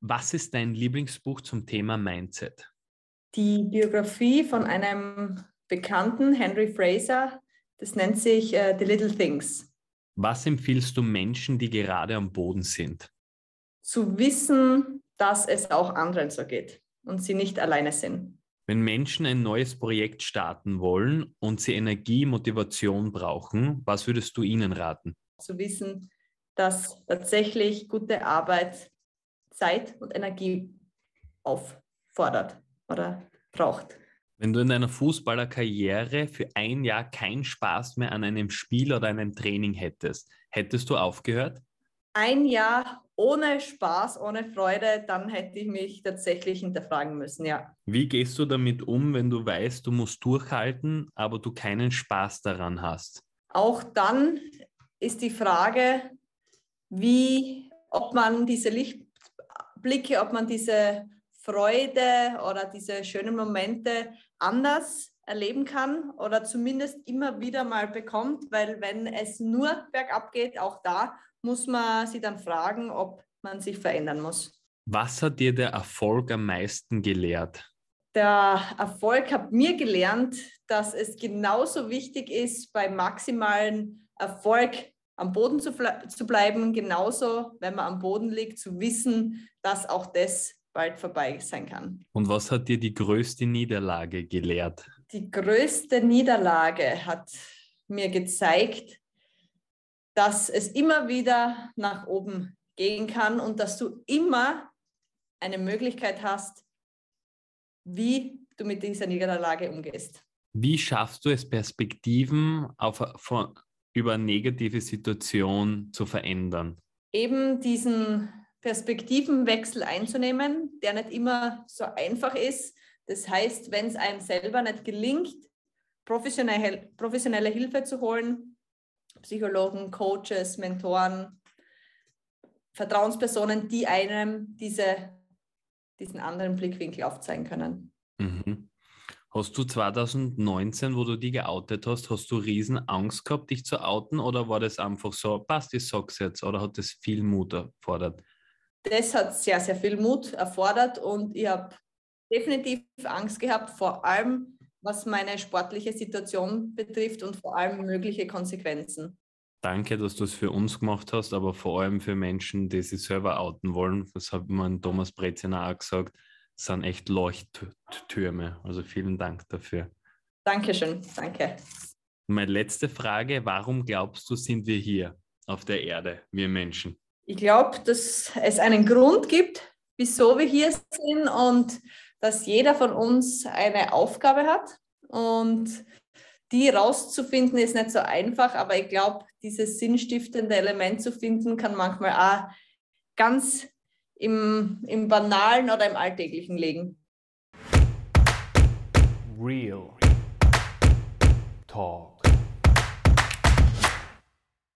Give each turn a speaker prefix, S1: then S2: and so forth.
S1: Was ist dein Lieblingsbuch zum Thema Mindset?
S2: Die Biografie von einem Bekannten, Henry Fraser, das nennt sich uh, The Little Things.
S1: Was empfiehlst du Menschen, die gerade am Boden sind?
S2: Zu wissen, dass es auch anderen so geht und sie nicht alleine sind.
S1: Wenn Menschen ein neues Projekt starten wollen und sie Energie, Motivation brauchen, was würdest du ihnen raten?
S2: Zu wissen, dass tatsächlich gute Arbeit Zeit und Energie auffordert oder braucht.
S1: Wenn du in deiner Fußballerkarriere für ein Jahr keinen Spaß mehr an einem Spiel oder einem Training hättest, hättest du aufgehört?
S2: Ein Jahr ohne Spaß, ohne Freude, dann hätte ich mich tatsächlich hinterfragen müssen, ja.
S1: Wie gehst du damit um, wenn du weißt, du musst durchhalten, aber du keinen Spaß daran hast?
S2: Auch dann ist die Frage, wie, ob man diese Lichtblicke, ob man diese Freude oder diese schönen Momente anders erleben kann oder zumindest immer wieder mal bekommt, weil wenn es nur bergab geht, auch da muss man sich dann fragen, ob man sich verändern muss.
S1: Was hat dir der Erfolg am meisten gelehrt?
S2: Der Erfolg hat mir gelernt, dass es genauso wichtig ist, bei maximalen Erfolg am Boden zu, zu bleiben, genauso, wenn man am Boden liegt, zu wissen, dass auch das bald vorbei sein kann.
S1: Und was hat dir die größte Niederlage gelehrt?
S2: Die größte Niederlage hat mir gezeigt, dass es immer wieder nach oben gehen kann und dass du immer eine Möglichkeit hast, wie du mit dieser Niederlage umgehst.
S1: Wie schaffst du es, Perspektiven auf, von, über negative Situation zu verändern?
S2: Eben diesen Perspektivenwechsel einzunehmen, der nicht immer so einfach ist. Das heißt, wenn es einem selber nicht gelingt, professionelle, professionelle Hilfe zu holen, Psychologen, Coaches, Mentoren, Vertrauenspersonen, die einem diese, diesen anderen Blickwinkel aufzeigen können.
S1: Mhm. Hast du 2019, wo du die geoutet hast, hast du riesen Angst gehabt, dich zu outen oder war das einfach so, passt, ich sag's jetzt oder hat das viel Mut erfordert?
S2: das hat sehr, sehr viel Mut erfordert und ich habe definitiv Angst gehabt, vor allem was meine sportliche Situation betrifft und vor allem mögliche Konsequenzen.
S1: Danke, dass du es für uns gemacht hast, aber vor allem für Menschen, die sich selber outen wollen. Das hat mein Thomas Brezina auch gesagt, sind echt Leuchttürme. Also vielen Dank dafür.
S2: Dankeschön, danke.
S1: Meine letzte Frage, warum glaubst du, sind wir hier auf der Erde, wir Menschen?
S2: ich glaube, dass es einen Grund gibt, wieso wir hier sind und dass jeder von uns eine Aufgabe hat. Und die rauszufinden ist nicht so einfach, aber ich glaube, dieses sinnstiftende Element zu finden, kann manchmal auch ganz im, im Banalen oder im Alltäglichen liegen.
S1: Real Talk.